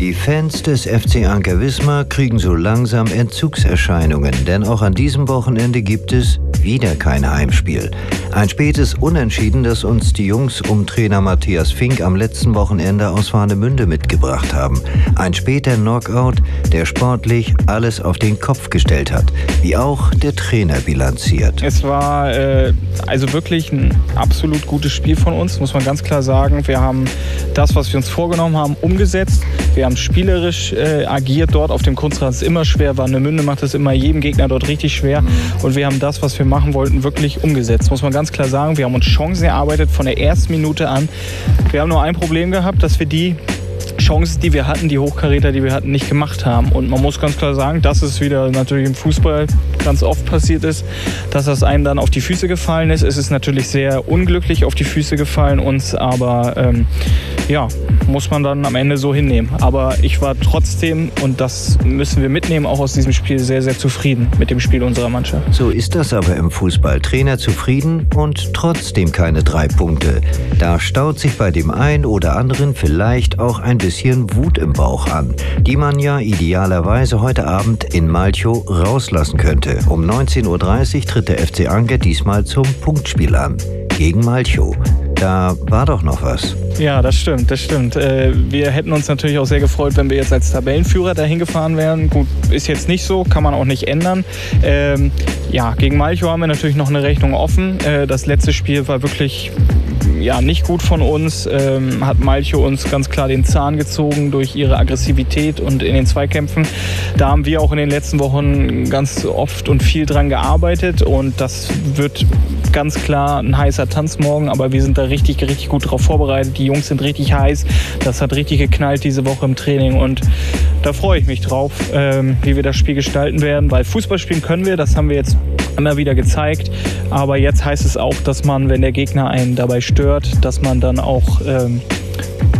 Die Fans des FC Anker Wismar kriegen so langsam Entzugserscheinungen, denn auch an diesem Wochenende gibt es wieder kein Heimspiel. Ein spätes Unentschieden, das uns die Jungs um Trainer Matthias Fink am letzten Wochenende aus Warnemünde mitgebracht haben. Ein später Knockout, der sportlich alles auf den Kopf gestellt hat, wie auch der Trainer bilanziert. Es war äh, also wirklich ein absolut gutes Spiel von uns, muss man ganz klar sagen. Wir haben das, was wir uns vorgenommen haben, umgesetzt. Wir haben spielerisch äh, agiert dort auf dem Kunstrasen. Immer schwer war. Eine Münde macht es immer jedem Gegner dort richtig schwer. Und wir haben das, was wir machen wollten, wirklich umgesetzt. Muss man ganz klar sagen. Wir haben uns Chancen erarbeitet von der ersten Minute an. Wir haben nur ein Problem gehabt, dass wir die Chancen, die wir hatten, die Hochkaräter, die wir hatten, nicht gemacht haben. Und man muss ganz klar sagen, dass es wieder natürlich im Fußball ganz oft passiert ist, dass das einem dann auf die Füße gefallen ist. Es ist natürlich sehr unglücklich auf die Füße gefallen uns, aber ähm, ja, muss man dann am Ende so hinnehmen. Aber ich war trotzdem, und das müssen wir mitnehmen, auch aus diesem Spiel sehr, sehr zufrieden mit dem Spiel unserer Mannschaft. So ist das aber im Fußball. Trainer zufrieden und trotzdem keine drei Punkte. Da staut sich bei dem einen oder anderen vielleicht auch ein bisschen Wut im Bauch an, die man ja idealerweise heute Abend in Malchow rauslassen könnte. Um 19.30 Uhr tritt der FC Anker diesmal zum Punktspiel an. Gegen Malchow. Da war doch noch was. Ja, das stimmt, das stimmt. Äh, wir hätten uns natürlich auch sehr gefreut, wenn wir jetzt als Tabellenführer dahin gefahren wären. Gut, ist jetzt nicht so, kann man auch nicht ändern. Ähm, ja, gegen Malchow haben wir natürlich noch eine Rechnung offen. Äh, das letzte Spiel war wirklich ja, nicht gut von uns. Ähm, hat Malcho uns ganz klar den Zahn gezogen durch ihre Aggressivität und in den Zweikämpfen. Da haben wir auch in den letzten Wochen ganz oft und viel dran gearbeitet und das wird ganz klar ein heißer Tanz morgen, aber wir sind da richtig, richtig gut darauf vorbereitet. Die Jungs sind richtig heiß. Das hat richtig geknallt diese Woche im Training und da freue ich mich drauf, ähm, wie wir das Spiel gestalten werden, weil Fußball spielen können wir, das haben wir jetzt immer wieder gezeigt. Aber jetzt heißt es auch, dass man, wenn der Gegner einen dabei stört, dass man dann auch ähm,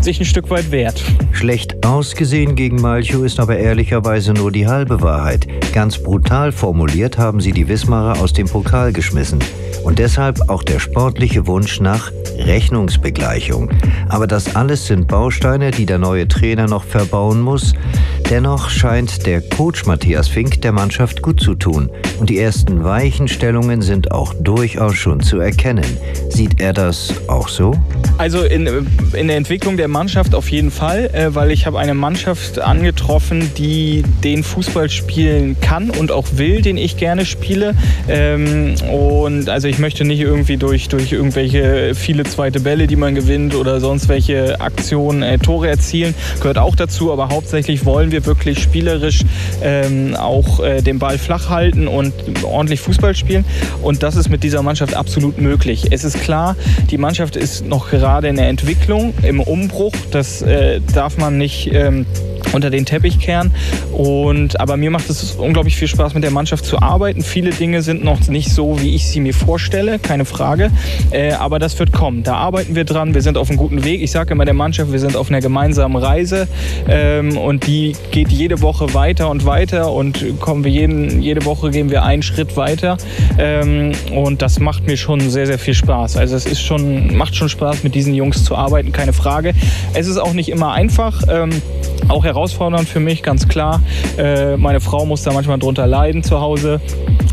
sich ein Stück weit wehrt. Schlecht ausgesehen gegen Malchow ist aber ehrlicherweise nur die halbe Wahrheit. Ganz brutal formuliert haben sie die Wismarer aus dem Pokal geschmissen. Und deshalb auch der sportliche Wunsch nach Rechnungsbegleichung. Aber das alles sind Bausteine, die der neue Trainer noch verbauen muss. Dennoch scheint der Coach Matthias Fink der Mannschaft gut zu tun. Und die ersten Weichenstellungen sind auch durchaus schon zu erkennen. Sieht er das auch so? Also in, in der Entwicklung der Mannschaft auf jeden Fall, äh, weil ich habe eine Mannschaft angetroffen, die den Fußball spielen kann und auch will, den ich gerne spiele. Ähm, und also ich möchte nicht irgendwie durch, durch irgendwelche viele zweite Bälle, die man gewinnt oder sonst welche Aktionen äh, Tore erzielen, gehört auch dazu. Aber hauptsächlich wollen wir wirklich spielerisch ähm, auch äh, den Ball flach halten und ordentlich Fußball spielen. Und das ist mit dieser Mannschaft absolut möglich. Es ist klar, die Mannschaft ist noch gerade gerade in der Entwicklung, im Umbruch. Das äh, darf man nicht ähm, unter den Teppich kehren. Und, aber mir macht es unglaublich viel Spaß, mit der Mannschaft zu arbeiten. Viele Dinge sind noch nicht so, wie ich sie mir vorstelle, keine Frage. Äh, aber das wird kommen. Da arbeiten wir dran. Wir sind auf einem guten Weg. Ich sage immer der Mannschaft, wir sind auf einer gemeinsamen Reise. Ähm, und die geht jede Woche weiter und weiter. Und kommen wir jeden, jede Woche gehen wir einen Schritt weiter. Ähm, und das macht mir schon sehr, sehr viel Spaß. Also es ist schon, macht schon Spaß, mit diesen Jungs zu arbeiten, keine Frage. Es ist auch nicht immer einfach. Ähm, auch herausfordernd für mich, ganz klar. Äh, meine Frau muss da manchmal drunter leiden zu Hause.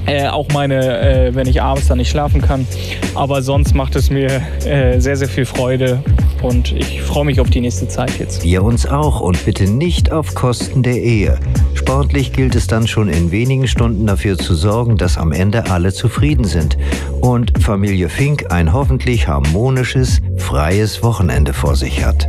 Äh, auch meine, äh, wenn ich abends dann nicht schlafen kann. Aber sonst macht es mir äh, sehr, sehr viel Freude und ich freue mich auf die nächste Zeit jetzt. Wir uns auch und bitte nicht auf Kosten der Ehe. Sportlich gilt es dann schon in wenigen Stunden dafür zu sorgen, dass am Ende alle zufrieden sind und Familie Fink ein hoffentlich harmonisches, freies Wochenende vor sich hat.